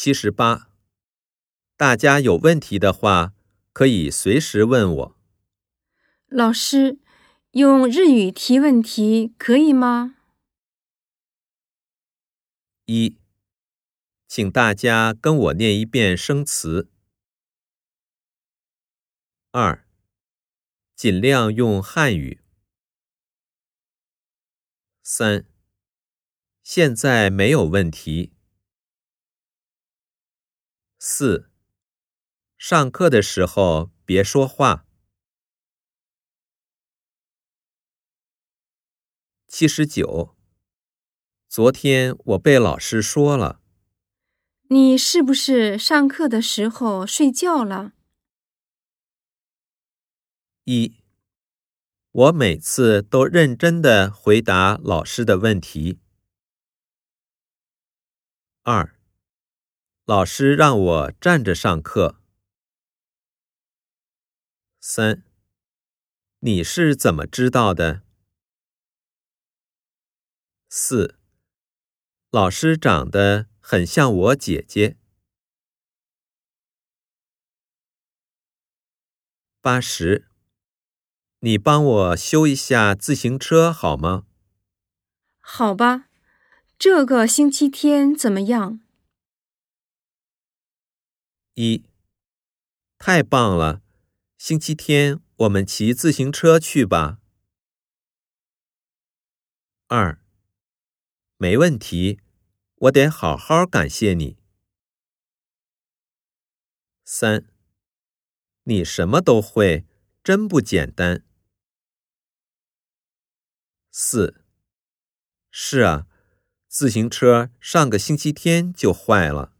七十八，大家有问题的话，可以随时问我。老师，用日语提问题可以吗？一，请大家跟我念一遍生词。二，尽量用汉语。三，现在没有问题。四，上课的时候别说话。七十九，昨天我被老师说了，你是不是上课的时候睡觉了？一，我每次都认真的回答老师的问题。二，老师让我站着上课。三，你是怎么知道的？四，老师长得很像我姐姐。八十，你帮我修一下自行车好吗？好吧，这个星期天怎么样？一，太棒了！星期天我们骑自行车去吧。二。没问题，我得好好感谢你。三，你什么都会，真不简单。四，是啊，自行车上个星期天就坏了。